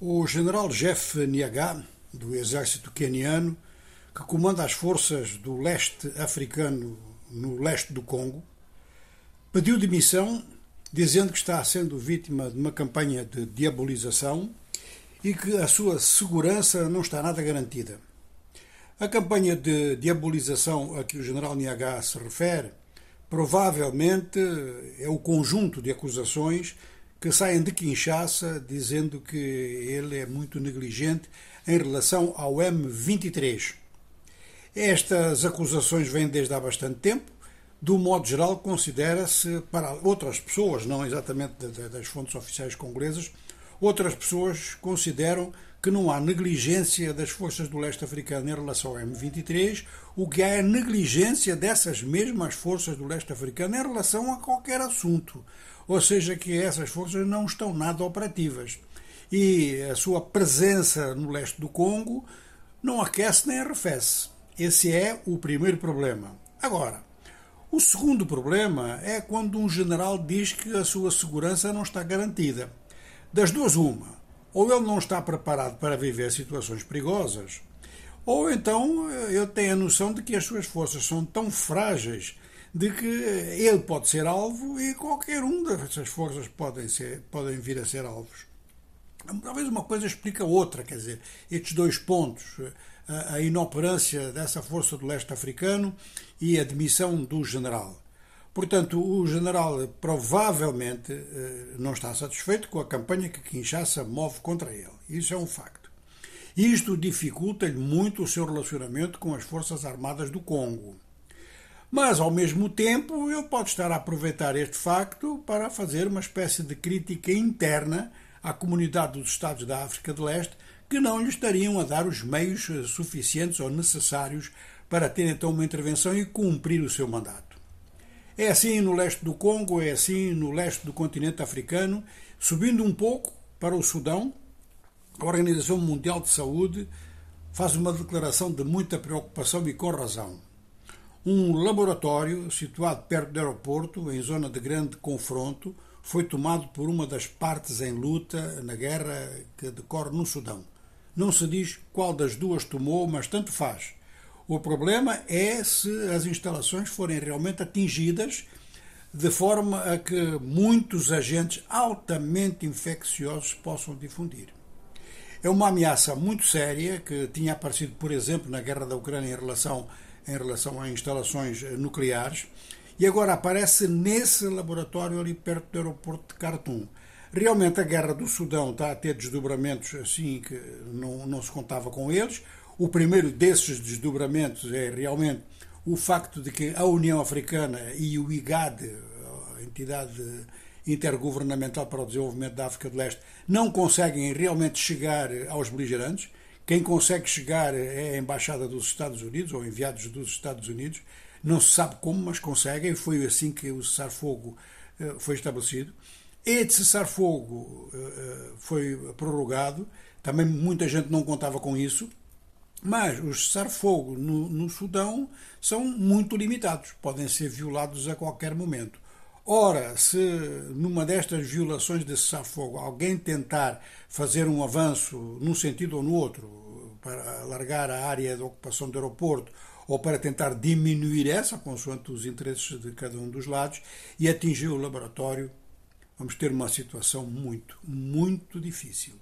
O general Jeff Niaga, do exército queniano, que comanda as forças do leste africano no leste do Congo, pediu demissão dizendo que está sendo vítima de uma campanha de diabolização e que a sua segurança não está nada garantida. A campanha de diabolização a que o general Niaga se refere provavelmente é o conjunto de acusações que saem de Kinshasa dizendo que ele é muito negligente em relação ao M23. Estas acusações vêm desde há bastante tempo. Do modo geral, considera-se, para outras pessoas, não exatamente das fontes oficiais congolesas, outras pessoas consideram que não há negligência das forças do leste africano em relação ao M23, o que há é negligência dessas mesmas forças do leste africano em relação a qualquer assunto. Ou seja, que essas forças não estão nada operativas. E a sua presença no leste do Congo não aquece nem arrefece. Esse é o primeiro problema. Agora, o segundo problema é quando um general diz que a sua segurança não está garantida. Das duas, uma ou ele não está preparado para viver situações perigosas, ou então eh, ele tem a noção de que as suas forças são tão frágeis de que ele pode ser alvo e qualquer um dessas forças podem, ser, podem vir a ser alvos. Talvez uma coisa explica outra, quer dizer, estes dois pontos, a, a inoperância dessa força do leste africano e a demissão do general. Portanto, o general provavelmente eh, não está satisfeito com a campanha que Kinshasa move contra ele. Isso é um facto. Isto dificulta-lhe muito o seu relacionamento com as Forças Armadas do Congo. Mas, ao mesmo tempo, ele pode estar a aproveitar este facto para fazer uma espécie de crítica interna à comunidade dos Estados da África de Leste que não lhe estariam a dar os meios eh, suficientes ou necessários para ter então uma intervenção e cumprir o seu mandato. É assim no leste do Congo, é assim no leste do continente africano. Subindo um pouco para o Sudão, a Organização Mundial de Saúde faz uma declaração de muita preocupação e com razão. Um laboratório situado perto do aeroporto, em zona de grande confronto, foi tomado por uma das partes em luta na guerra que decorre no Sudão. Não se diz qual das duas tomou, mas tanto faz. O problema é se as instalações forem realmente atingidas de forma a que muitos agentes altamente infecciosos possam difundir. É uma ameaça muito séria que tinha aparecido, por exemplo, na guerra da Ucrânia em relação, em relação a instalações nucleares e agora aparece nesse laboratório ali perto do aeroporto de Khartoum. Realmente a guerra do Sudão está a ter desdobramentos assim que não, não se contava com eles. O primeiro desses desdobramentos é realmente o facto de que a União Africana e o IGAD, a entidade intergovernamental para o desenvolvimento da África do Leste, não conseguem realmente chegar aos beligerantes. Quem consegue chegar é a Embaixada dos Estados Unidos ou enviados dos Estados Unidos. Não se sabe como, mas conseguem. Foi assim que o cessar-fogo eh, foi estabelecido. Este cessar-fogo eh, eh, foi prorrogado. Também muita gente não contava com isso. Mas os cessar-fogo no, no Sudão são muito limitados, podem ser violados a qualquer momento. Ora, se numa destas violações de cessar-fogo alguém tentar fazer um avanço num sentido ou no outro, para alargar a área de ocupação do aeroporto, ou para tentar diminuir essa, consoante os interesses de cada um dos lados, e atingir o laboratório, vamos ter uma situação muito, muito difícil.